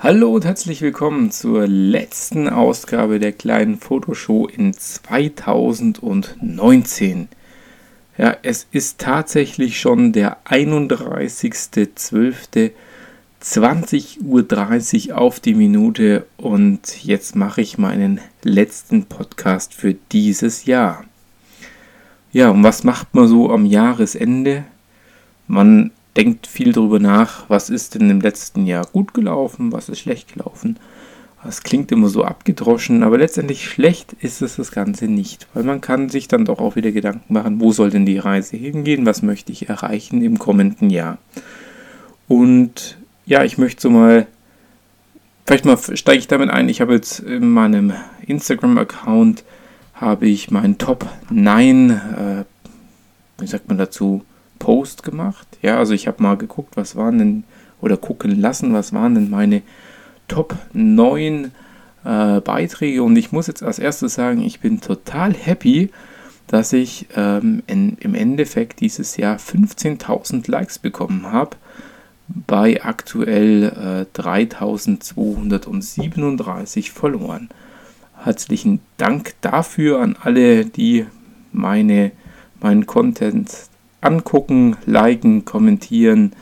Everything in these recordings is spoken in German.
Hallo und herzlich willkommen zur letzten Ausgabe der kleinen Fotoshow in 2019. Ja, es ist tatsächlich schon der 31.12.20.30 Uhr auf die Minute und jetzt mache ich meinen letzten Podcast für dieses Jahr. Ja, und was macht man so am Jahresende? Man denkt viel darüber nach, was ist denn im letzten Jahr gut gelaufen, was ist schlecht gelaufen. Das klingt immer so abgedroschen, aber letztendlich schlecht ist es das Ganze nicht, weil man kann sich dann doch auch wieder Gedanken machen, wo soll denn die Reise hingehen, was möchte ich erreichen im kommenden Jahr. Und ja, ich möchte so mal, vielleicht mal steige ich damit ein, ich habe jetzt in meinem Instagram-Account, habe ich meinen Top 9, äh, wie sagt man dazu, Post gemacht. Ja, also ich habe mal geguckt, was waren denn, oder gucken lassen, was waren denn meine Top 9 äh, Beiträge. Und ich muss jetzt als erstes sagen, ich bin total happy, dass ich ähm, in, im Endeffekt dieses Jahr 15.000 Likes bekommen habe bei aktuell äh, 3.237 Followern. Herzlichen Dank dafür an alle, die meine, meinen Content angucken, liken, kommentieren.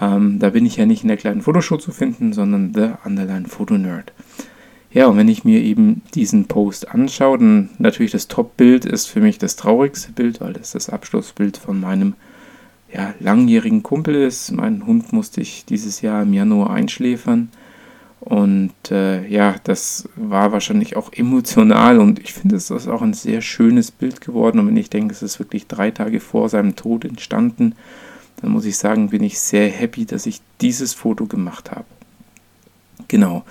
Ähm, da bin ich ja nicht in der kleinen Fotoshow zu finden, sondern The Underline Photo Nerd. Ja, und wenn ich mir eben diesen Post anschaue, dann natürlich das Top-Bild ist für mich das traurigste Bild, weil das das Abschlussbild von meinem ja, langjährigen Kumpel ist. Meinen Hund musste ich dieses Jahr im Januar einschläfern. Und äh, ja, das war wahrscheinlich auch emotional und ich finde, es ist auch ein sehr schönes Bild geworden. Und wenn ich denke, es ist wirklich drei Tage vor seinem Tod entstanden, dann muss ich sagen, bin ich sehr happy, dass ich dieses Foto gemacht habe. Genau.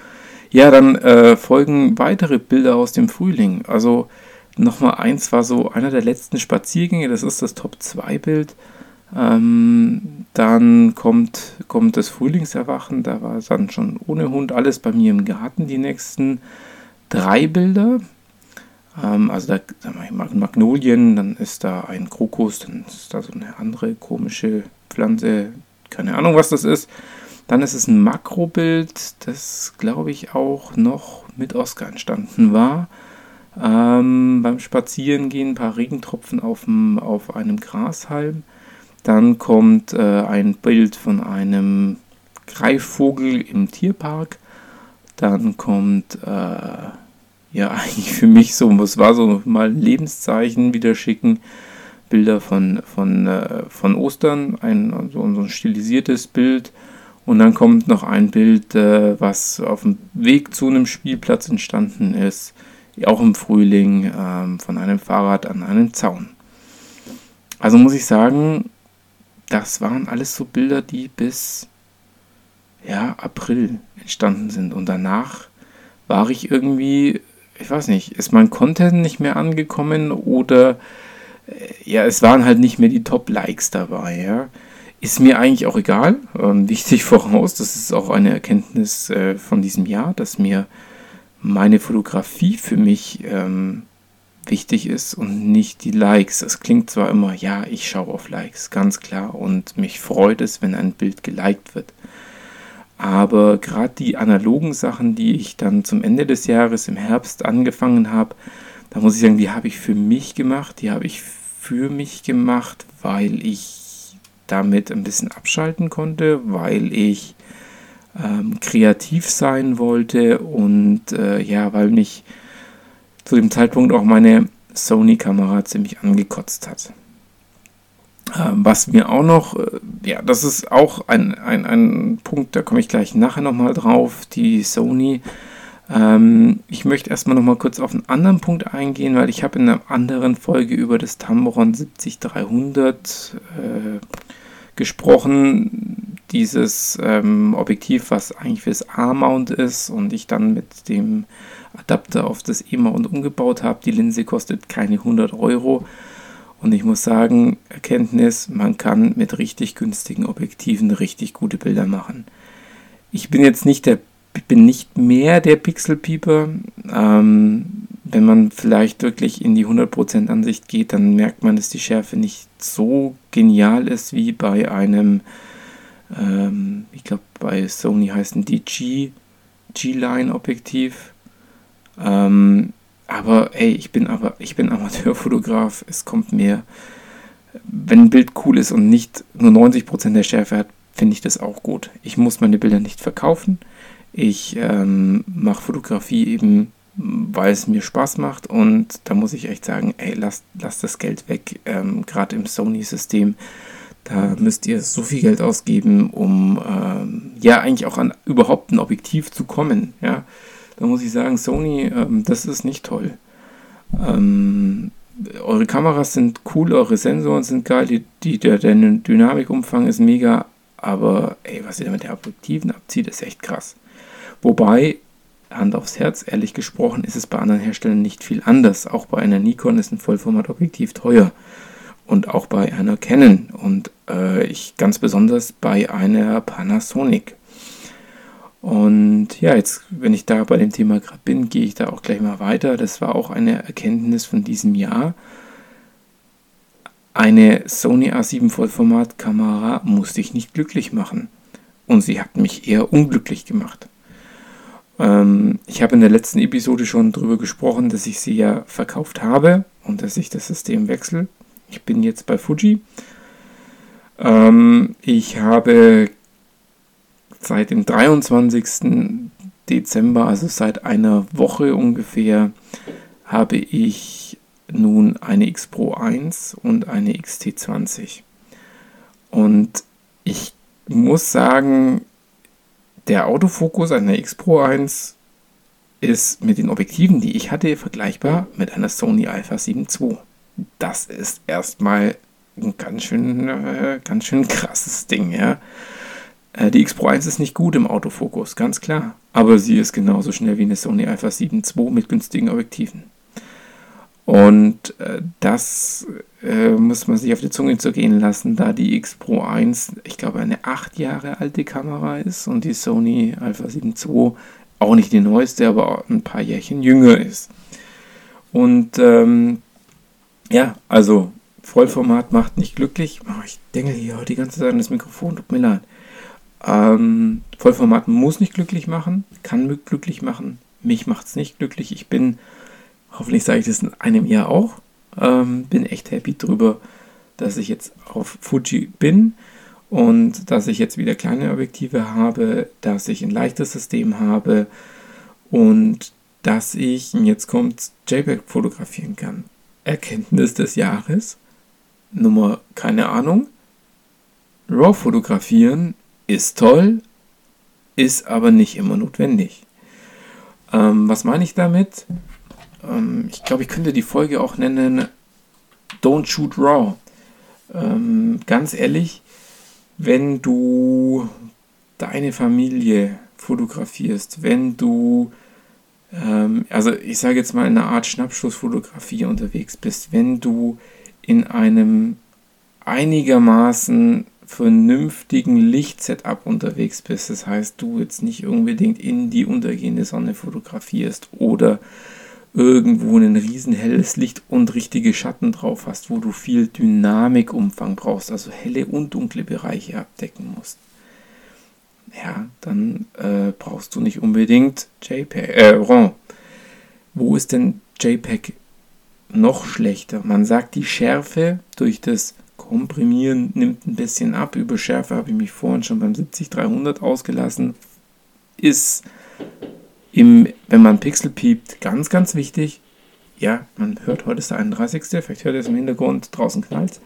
Ja, dann äh, folgen weitere Bilder aus dem Frühling. Also nochmal eins war so einer der letzten Spaziergänge, das ist das Top 2 Bild. Ähm, dann kommt, kommt das Frühlingserwachen, da war es dann schon ohne Hund, alles bei mir im Garten, die nächsten drei Bilder. Ähm, also da Magnolien, dann ist da ein Krokus, dann ist da so eine andere komische Pflanze, keine Ahnung, was das ist. Dann ist es ein Makrobild, das glaube ich auch noch mit Oscar entstanden war. Ähm, beim Spazierengehen ein paar Regentropfen auf, dem, auf einem Grashalm. Dann kommt äh, ein Bild von einem Greifvogel im Tierpark. Dann kommt, äh, ja, eigentlich für mich so, was war so mal ein Lebenszeichen wieder schicken. Bilder von, von, äh, von Ostern, ein, so, ein stilisiertes Bild. Und dann kommt noch ein Bild, äh, was auf dem Weg zu einem Spielplatz entstanden ist, auch im Frühling, ähm, von einem Fahrrad an einen Zaun. Also muss ich sagen, das waren alles so Bilder, die bis ja, April entstanden sind. Und danach war ich irgendwie, ich weiß nicht, ist mein Content nicht mehr angekommen oder äh, ja, es waren halt nicht mehr die Top-Likes dabei, ja. Ist mir eigentlich auch egal. Ähm, wichtig voraus, das ist auch eine Erkenntnis äh, von diesem Jahr, dass mir meine Fotografie für mich ähm, wichtig ist und nicht die Likes. Es klingt zwar immer, ja, ich schaue auf Likes, ganz klar, und mich freut es, wenn ein Bild geliked wird. Aber gerade die analogen Sachen, die ich dann zum Ende des Jahres im Herbst angefangen habe, da muss ich sagen, die habe ich für mich gemacht, die habe ich für mich gemacht, weil ich damit ein bisschen abschalten konnte, weil ich ähm, kreativ sein wollte und äh, ja, weil mich zu dem Zeitpunkt auch meine Sony-Kamera ziemlich angekotzt hat. Ähm, was mir auch noch, äh, ja, das ist auch ein, ein, ein Punkt, da komme ich gleich nachher nochmal drauf, die Sony. Ähm, ich möchte erstmal nochmal kurz auf einen anderen Punkt eingehen, weil ich habe in einer anderen Folge über das Tamron 70300 äh, gesprochen. Dieses ähm, Objektiv, was eigentlich fürs A-Mount ist und ich dann mit dem Adapter auf das E-Mount umgebaut habe. Die Linse kostet keine 100 Euro. Und ich muss sagen, Erkenntnis, man kann mit richtig günstigen Objektiven richtig gute Bilder machen. Ich bin jetzt nicht der, bin nicht mehr der Pixelpieper. Ähm, wenn man vielleicht wirklich in die 100% Ansicht geht, dann merkt man, dass die Schärfe nicht so genial ist wie bei einem, ähm, ich glaube bei Sony heißen DG G-Line-Objektiv. Ähm, aber ey, ich bin aber ich bin Amateurfotograf. Es kommt mir, wenn ein Bild cool ist und nicht nur 90% der Schärfe hat, finde ich das auch gut. Ich muss meine Bilder nicht verkaufen. Ich ähm, mache Fotografie eben, weil es mir Spaß macht und da muss ich echt sagen, ey, lasst, lasst das Geld weg. Ähm, Gerade im Sony-System, da müsst ihr so viel Geld ausgeben, um ähm, ja eigentlich auch an überhaupt ein Objektiv zu kommen. Ja, da muss ich sagen, Sony, ähm, das ist nicht toll. Ähm, eure Kameras sind cool, eure Sensoren sind geil, die, die, der, der Dynamikumfang ist mega, aber ey, was ihr da mit den Objektiven abzieht, ist echt krass. Wobei, Hand aufs Herz, ehrlich gesprochen, ist es bei anderen Herstellern nicht viel anders. Auch bei einer Nikon ist ein Vollformatobjektiv teuer. Und auch bei einer Canon. Und äh, ich ganz besonders bei einer Panasonic. Und ja, jetzt, wenn ich da bei dem Thema gerade bin, gehe ich da auch gleich mal weiter. Das war auch eine Erkenntnis von diesem Jahr. Eine Sony A7 Vollformat-Kamera musste ich nicht glücklich machen. Und sie hat mich eher unglücklich gemacht. Ähm, ich habe in der letzten Episode schon darüber gesprochen, dass ich sie ja verkauft habe und dass ich das System wechsle. Ich bin jetzt bei Fuji. Ähm, ich habe seit dem 23. Dezember, also seit einer Woche ungefähr, habe ich nun eine X Pro 1 und eine XT20. Und ich muss sagen, der Autofokus einer X Pro 1 ist mit den Objektiven, die ich hatte, vergleichbar mit einer Sony Alpha 7 II. Das ist erstmal ein ganz schön, äh, ganz schön krasses Ding, ja. Äh, die X Pro 1 ist nicht gut im Autofokus, ganz klar. Aber sie ist genauso schnell wie eine Sony Alpha 7 II mit günstigen Objektiven. Und äh, das äh, muss man sich auf die Zunge zergehen lassen, da die X Pro 1, ich glaube, eine 8 Jahre alte Kamera ist und die Sony Alpha 7 II auch nicht die neueste, aber ein paar Jährchen jünger ist. Und ähm, ja, also Vollformat macht nicht glücklich. Oh, ich denke hier die ganze Zeit an das Mikrofon, tut mir leid. Ähm, Vollformat muss nicht glücklich machen, kann glücklich machen. Mich macht es nicht glücklich. Ich bin Hoffentlich sage ich das in einem Jahr auch. Ähm, bin echt happy drüber, dass ich jetzt auf Fuji bin und dass ich jetzt wieder kleine Objektive habe, dass ich ein leichtes System habe und dass ich, jetzt kommt, JPEG fotografieren kann. Erkenntnis des Jahres. Nummer, keine Ahnung. RAW fotografieren ist toll, ist aber nicht immer notwendig. Ähm, was meine ich damit? Ähm, ich glaube, ich könnte die Folge auch nennen Don't Shoot Raw. Ähm, ganz ehrlich, wenn du deine Familie fotografierst, wenn du, ähm, also ich sage jetzt mal in einer Art Schnappschussfotografie unterwegs bist, wenn du in einem einigermaßen vernünftigen Lichtsetup unterwegs bist, das heißt, du jetzt nicht unbedingt in die untergehende Sonne fotografierst oder irgendwo ein riesen helles Licht und richtige Schatten drauf hast, wo du viel Dynamikumfang brauchst, also helle und dunkle Bereiche abdecken musst, ja, dann äh, brauchst du nicht unbedingt JPEG, äh, RAW. Wo ist denn JPEG noch schlechter? Man sagt, die Schärfe durch das Komprimieren nimmt ein bisschen ab. Über Schärfe habe ich mich vorhin schon beim 70-300 ausgelassen. Ist im, wenn man Pixel piept, ganz, ganz wichtig. Ja, man hört, heute ist der 31. Vielleicht hört ihr es im Hintergrund, draußen knallt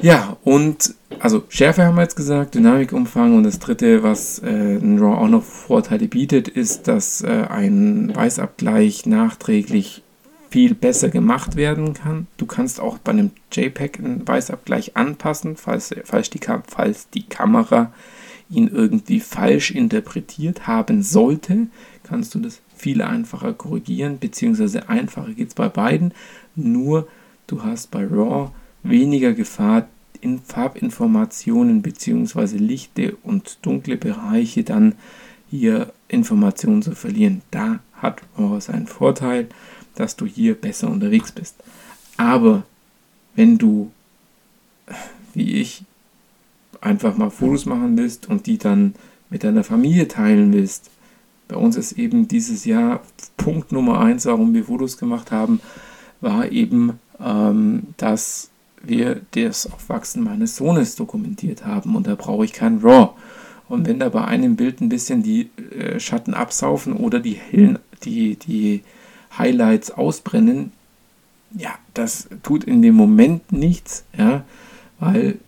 Ja, und also Schärfe haben wir jetzt gesagt, Dynamikumfang und das dritte, was äh, ein RAW auch noch Vorteile bietet, ist, dass äh, ein Weißabgleich nachträglich viel besser gemacht werden kann. Du kannst auch bei einem JPEG einen Weißabgleich anpassen, falls, falls, die, falls die Kamera ihn irgendwie falsch interpretiert haben sollte, kannst du das viel einfacher korrigieren, beziehungsweise einfacher geht es bei beiden, nur du hast bei RAW weniger Gefahr, in Farbinformationen beziehungsweise lichte und dunkle Bereiche dann hier Informationen zu verlieren. Da hat RAW seinen Vorteil, dass du hier besser unterwegs bist. Aber wenn du, wie ich, einfach mal Fotos machen willst und die dann mit deiner Familie teilen willst, Bei uns ist eben dieses Jahr Punkt Nummer eins, warum wir Fotos gemacht haben, war eben, ähm, dass wir das Aufwachsen meines Sohnes dokumentiert haben und da brauche ich kein RAW. Und wenn da bei einem Bild ein bisschen die äh, Schatten absaufen oder die hellen, die, die Highlights ausbrennen, ja, das tut in dem Moment nichts, ja, weil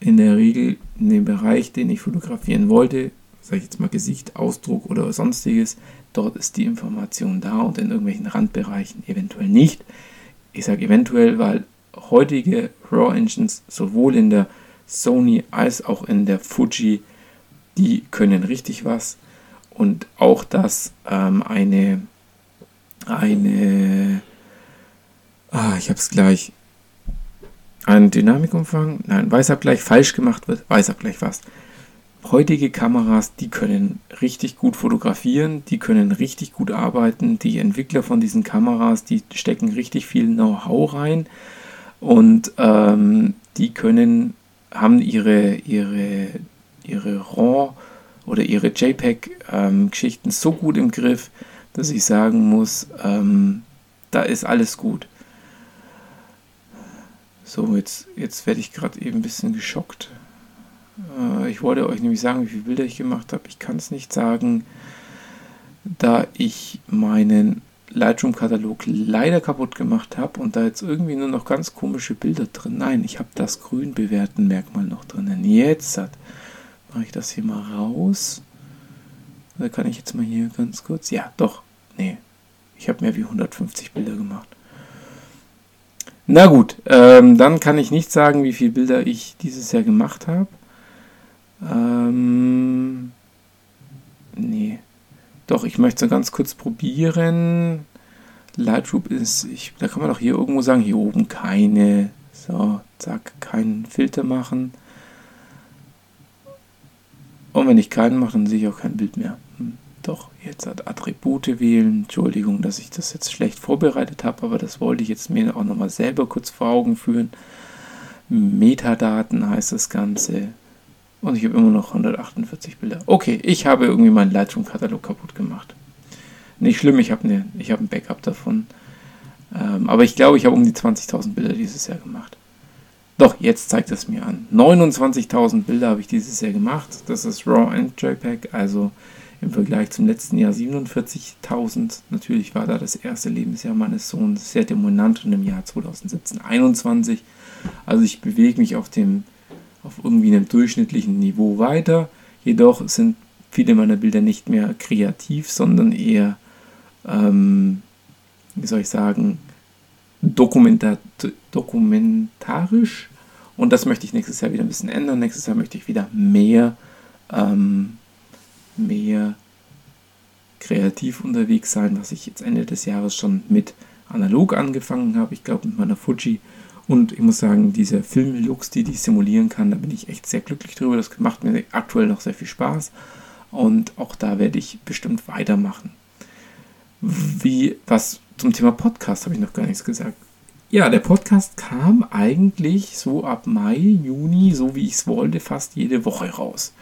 in der Regel in dem Bereich, den ich fotografieren wollte, sage ich jetzt mal Gesicht, Ausdruck oder sonstiges, dort ist die Information da und in irgendwelchen Randbereichen eventuell nicht. Ich sage eventuell, weil heutige RAW Engines sowohl in der Sony als auch in der Fuji, die können richtig was. Und auch, dass ähm, eine, eine, ah, ich habe es gleich, ein Dynamikumfang, nein, Weißabgleich falsch gemacht wird, Weißabgleich was. Heutige Kameras, die können richtig gut fotografieren, die können richtig gut arbeiten. Die Entwickler von diesen Kameras, die stecken richtig viel Know-how rein und ähm, die können, haben ihre, ihre, ihre RAW oder ihre JPEG-Geschichten ähm, so gut im Griff, dass ich sagen muss, ähm, da ist alles gut. So, jetzt, jetzt werde ich gerade eben ein bisschen geschockt. Äh, ich wollte euch nämlich sagen, wie viele Bilder ich gemacht habe. Ich kann es nicht sagen, da ich meinen Lightroom-Katalog leider kaputt gemacht habe und da jetzt irgendwie nur noch ganz komische Bilder drin. Nein, ich habe das grün bewerten Merkmal noch drinnen. Jetzt mache ich das hier mal raus. Da kann ich jetzt mal hier ganz kurz. Ja, doch. Nee. Ich habe mehr wie 150 Bilder gemacht. Na gut, ähm, dann kann ich nicht sagen, wie viele Bilder ich dieses Jahr gemacht habe. Ähm, nee. Doch, ich möchte ganz kurz probieren. Lightroom ist, ich, da kann man doch hier irgendwo sagen, hier oben keine, so, zack, keinen Filter machen. Und wenn ich keinen mache, dann sehe ich auch kein Bild mehr. Doch, jetzt hat Attribute wählen. Entschuldigung, dass ich das jetzt schlecht vorbereitet habe, aber das wollte ich jetzt mir auch nochmal selber kurz vor Augen führen. Metadaten heißt das Ganze. Und ich habe immer noch 148 Bilder. Okay, ich habe irgendwie meinen Lightroom-Katalog kaputt gemacht. Nicht schlimm, ich habe ne, hab ein Backup davon. Ähm, aber ich glaube, ich habe um die 20.000 Bilder dieses Jahr gemacht. Doch, jetzt zeigt es mir an. 29.000 Bilder habe ich dieses Jahr gemacht. Das ist RAW und JPEG, also im Vergleich zum letzten Jahr 47.000. Natürlich war da das erste Lebensjahr meines Sohns sehr dominant und im Jahr 2017 21. Also ich bewege mich auf dem auf irgendwie einem durchschnittlichen Niveau weiter. Jedoch sind viele meiner Bilder nicht mehr kreativ, sondern eher, ähm, wie soll ich sagen, dokumentar dokumentarisch. Und das möchte ich nächstes Jahr wieder ein bisschen ändern. Nächstes Jahr möchte ich wieder mehr, ähm, mehr kreativ unterwegs sein, was ich jetzt Ende des Jahres schon mit analog angefangen habe. Ich glaube mit meiner Fuji und ich muss sagen, diese Filmlooks, die ich simulieren kann, da bin ich echt sehr glücklich drüber. Das macht mir aktuell noch sehr viel Spaß. Und auch da werde ich bestimmt weitermachen. Wie, was zum Thema Podcast habe ich noch gar nichts gesagt. Ja, der Podcast kam eigentlich so ab Mai, Juni, so wie ich es wollte, fast jede Woche raus.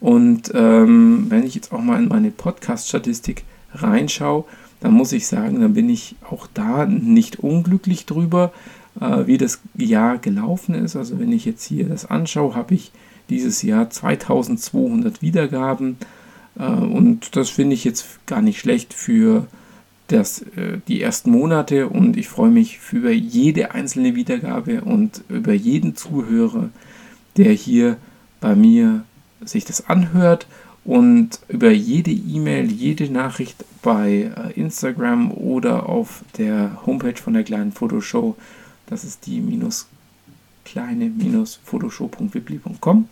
Und ähm, wenn ich jetzt auch mal in meine Podcast-Statistik reinschaue, dann muss ich sagen, dann bin ich auch da nicht unglücklich drüber, äh, wie das Jahr gelaufen ist. Also wenn ich jetzt hier das anschaue, habe ich dieses Jahr 2200 Wiedergaben äh, und das finde ich jetzt gar nicht schlecht für das, äh, die ersten Monate und ich freue mich über jede einzelne Wiedergabe und über jeden Zuhörer, der hier bei mir sich das anhört und über jede E-Mail, jede Nachricht bei äh, Instagram oder auf der Homepage von der kleinen Fotoshow das ist die minus kleine minus photoshow.wibli.com.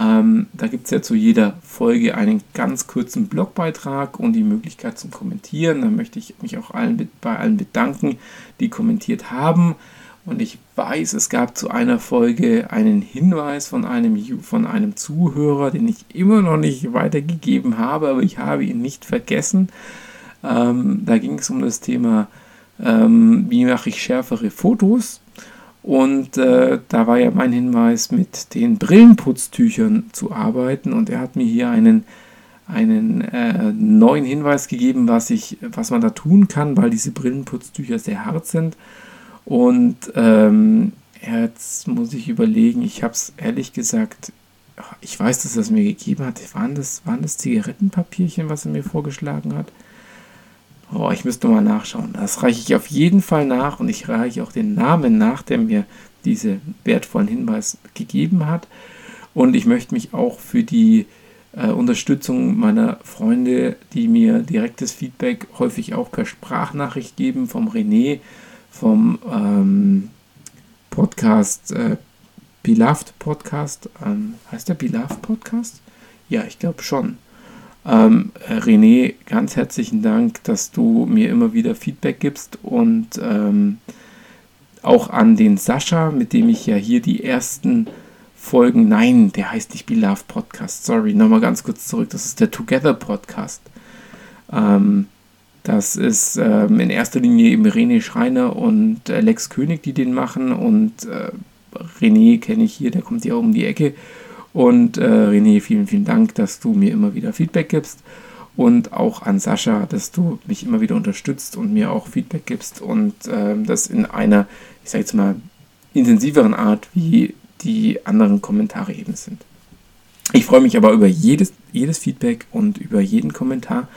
Ähm, da gibt es ja zu jeder Folge einen ganz kurzen Blogbeitrag und die Möglichkeit zum Kommentieren. Da möchte ich mich auch allen, bei allen bedanken, die kommentiert haben. Und ich weiß, es gab zu einer Folge einen Hinweis von einem, von einem Zuhörer, den ich immer noch nicht weitergegeben habe, aber ich habe ihn nicht vergessen. Ähm, da ging es um das Thema ähm, wie mache ich schärfere Fotos. Und äh, da war ja mein Hinweis, mit den Brillenputztüchern zu arbeiten. Und er hat mir hier einen, einen äh, neuen Hinweis gegeben, was, ich, was man da tun kann, weil diese Brillenputztücher sehr hart sind. Und ähm, jetzt muss ich überlegen, ich habe es ehrlich gesagt, ich weiß, dass er es mir gegeben hat. Waren das, waren das Zigarettenpapierchen, was er mir vorgeschlagen hat? Oh, ich müsste mal nachschauen. Das reiche ich auf jeden Fall nach und ich reiche auch den Namen nach, der mir diese wertvollen Hinweis gegeben hat. Und ich möchte mich auch für die äh, Unterstützung meiner Freunde, die mir direktes Feedback häufig auch per Sprachnachricht geben, vom René, vom ähm, Podcast äh, Beloved Podcast. Ähm, heißt der Beloved Podcast? Ja, ich glaube schon. Ähm, René, ganz herzlichen Dank, dass du mir immer wieder Feedback gibst und ähm, auch an den Sascha, mit dem ich ja hier die ersten Folgen, nein, der heißt nicht Beloved Podcast, sorry, nochmal ganz kurz zurück, das ist der Together Podcast. Ähm, das ist ähm, in erster Linie eben René Schreiner und Alex König, die den machen und äh, René kenne ich hier, der kommt ja um die Ecke und äh, René, vielen, vielen Dank, dass du mir immer wieder Feedback gibst. Und auch an Sascha, dass du mich immer wieder unterstützt und mir auch Feedback gibst. Und äh, das in einer, ich sage jetzt mal, intensiveren Art, wie die anderen Kommentare eben sind. Ich freue mich aber über jedes, jedes Feedback und über jeden Kommentar.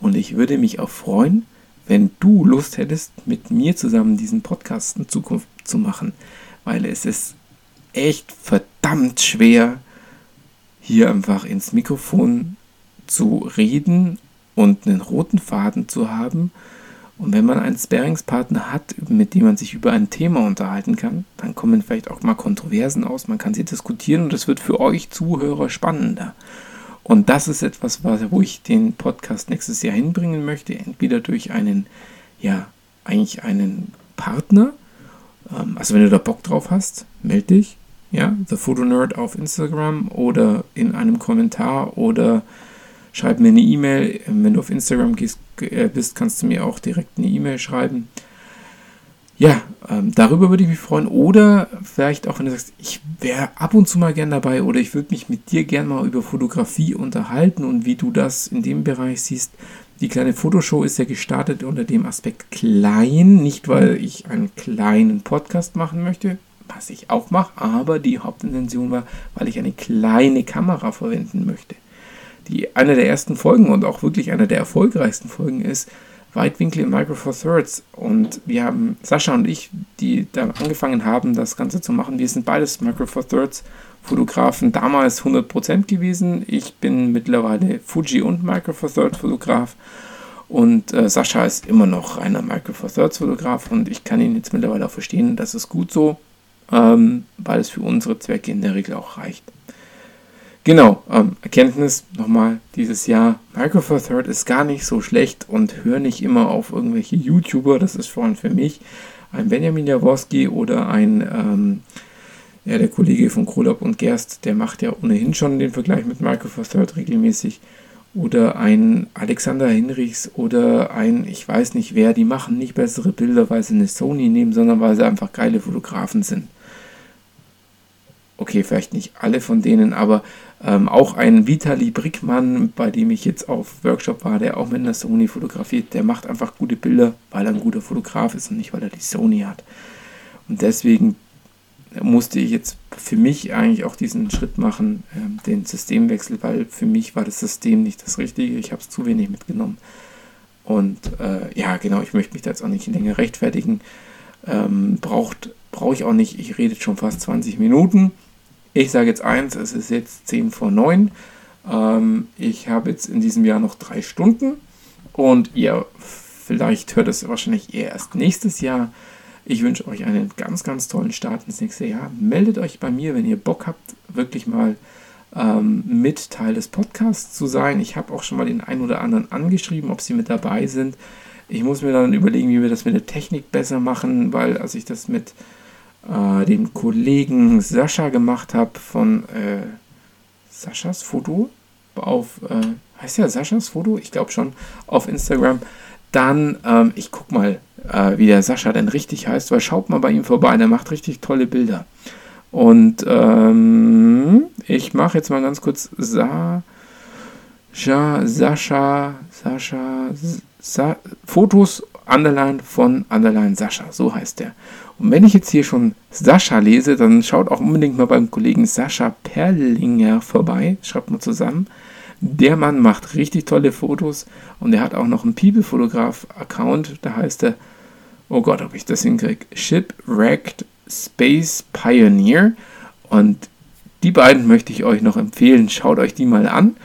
Und ich würde mich auch freuen, wenn du Lust hättest, mit mir zusammen diesen Podcast in Zukunft zu machen. Weil es ist echt verdammt schwer, hier einfach ins Mikrofon zu reden und einen roten Faden zu haben. Und wenn man einen Sparingspartner hat, mit dem man sich über ein Thema unterhalten kann, dann kommen vielleicht auch mal Kontroversen aus, man kann sie diskutieren und es wird für euch Zuhörer spannender. Und das ist etwas, wo ich den Podcast nächstes Jahr hinbringen möchte, entweder durch einen, ja, eigentlich einen Partner. Ähm, also wenn du da Bock drauf hast, melde dich ja, The Photo Nerd auf Instagram oder in einem Kommentar oder schreib mir eine E-Mail. Wenn du auf Instagram gehst, äh, bist, kannst du mir auch direkt eine E-Mail schreiben. Ja, ähm, darüber würde ich mich freuen. Oder vielleicht auch, wenn du sagst, ich wäre ab und zu mal gern dabei oder ich würde mich mit dir gern mal über Fotografie unterhalten und wie du das in dem Bereich siehst. Die kleine Fotoshow ist ja gestartet unter dem Aspekt klein, nicht weil ich einen kleinen Podcast machen möchte, was ich auch mache, aber die Hauptintention war, weil ich eine kleine Kamera verwenden möchte. Die eine der ersten Folgen und auch wirklich eine der erfolgreichsten Folgen ist Weitwinkel in Micro Four Thirds. Und wir haben, Sascha und ich, die da angefangen haben, das Ganze zu machen, wir sind beides Micro Four Thirds Fotografen, damals 100% gewesen. Ich bin mittlerweile Fuji und Micro Four Thirds Fotograf. Und äh, Sascha ist immer noch reiner Micro Four Thirds Fotograf und ich kann ihn jetzt mittlerweile auch verstehen, das ist gut so ähm, weil es für unsere Zwecke in der Regel auch reicht. Genau, ähm, Erkenntnis nochmal dieses Jahr. Micro Four Third ist gar nicht so schlecht und hör nicht immer auf irgendwelche YouTuber. Das ist vor allem für mich ein Benjamin Jaworski oder ein, ähm, ja, der Kollege von Krolop und Gerst, der macht ja ohnehin schon den Vergleich mit Micro Four Third regelmäßig. Oder ein Alexander Hinrichs oder ein, ich weiß nicht wer, die machen nicht bessere Bilder, weil sie eine Sony nehmen, sondern weil sie einfach geile Fotografen sind okay, vielleicht nicht alle von denen, aber ähm, auch ein Vitali Brickmann, bei dem ich jetzt auf Workshop war, der auch mit einer Sony fotografiert, der macht einfach gute Bilder, weil er ein guter Fotograf ist und nicht, weil er die Sony hat. Und deswegen musste ich jetzt für mich eigentlich auch diesen Schritt machen, äh, den Systemwechsel, weil für mich war das System nicht das Richtige. Ich habe es zu wenig mitgenommen. Und äh, ja, genau, ich möchte mich da jetzt auch nicht länger rechtfertigen. Ähm, braucht brauche ich auch nicht. Ich rede schon fast 20 Minuten. Ich sage jetzt eins, es ist jetzt 10 vor 9. Ähm, ich habe jetzt in diesem Jahr noch drei Stunden und ihr vielleicht hört es wahrscheinlich eher erst nächstes Jahr. Ich wünsche euch einen ganz, ganz tollen Start ins nächste Jahr. Meldet euch bei mir, wenn ihr Bock habt, wirklich mal ähm, mit Teil des Podcasts zu sein. Ich habe auch schon mal den einen oder anderen angeschrieben, ob sie mit dabei sind. Ich muss mir dann überlegen, wie wir das mit der Technik besser machen, weil als ich das mit äh, dem Kollegen Sascha gemacht habe von äh, Saschas Foto auf, äh, heißt ja Saschas Foto? Ich glaube schon, auf Instagram. Dann, ähm, ich guck mal, äh, wie der Sascha denn richtig heißt, weil schaut mal bei ihm vorbei, der macht richtig tolle Bilder. Und ähm, ich mache jetzt mal ganz kurz Sascha Sascha, Sascha, Sascha, Sa Fotos Underline von Underline Sascha, so heißt der. Und wenn ich jetzt hier schon Sascha lese, dann schaut auch unbedingt mal beim Kollegen Sascha Perlinger vorbei, schreibt mal zusammen. Der Mann macht richtig tolle Fotos und er hat auch noch einen People-Fotograf-Account, da heißt er, oh Gott, ob ich das hinkriege, Shipwrecked Space Pioneer. Und die beiden möchte ich euch noch empfehlen. Schaut euch die mal an.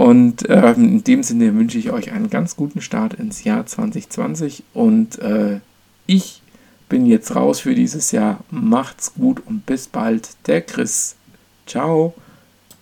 Und ähm, in dem Sinne wünsche ich euch einen ganz guten Start ins Jahr 2020. Und äh, ich bin jetzt raus für dieses Jahr. Macht's gut und bis bald. Der Chris. Ciao.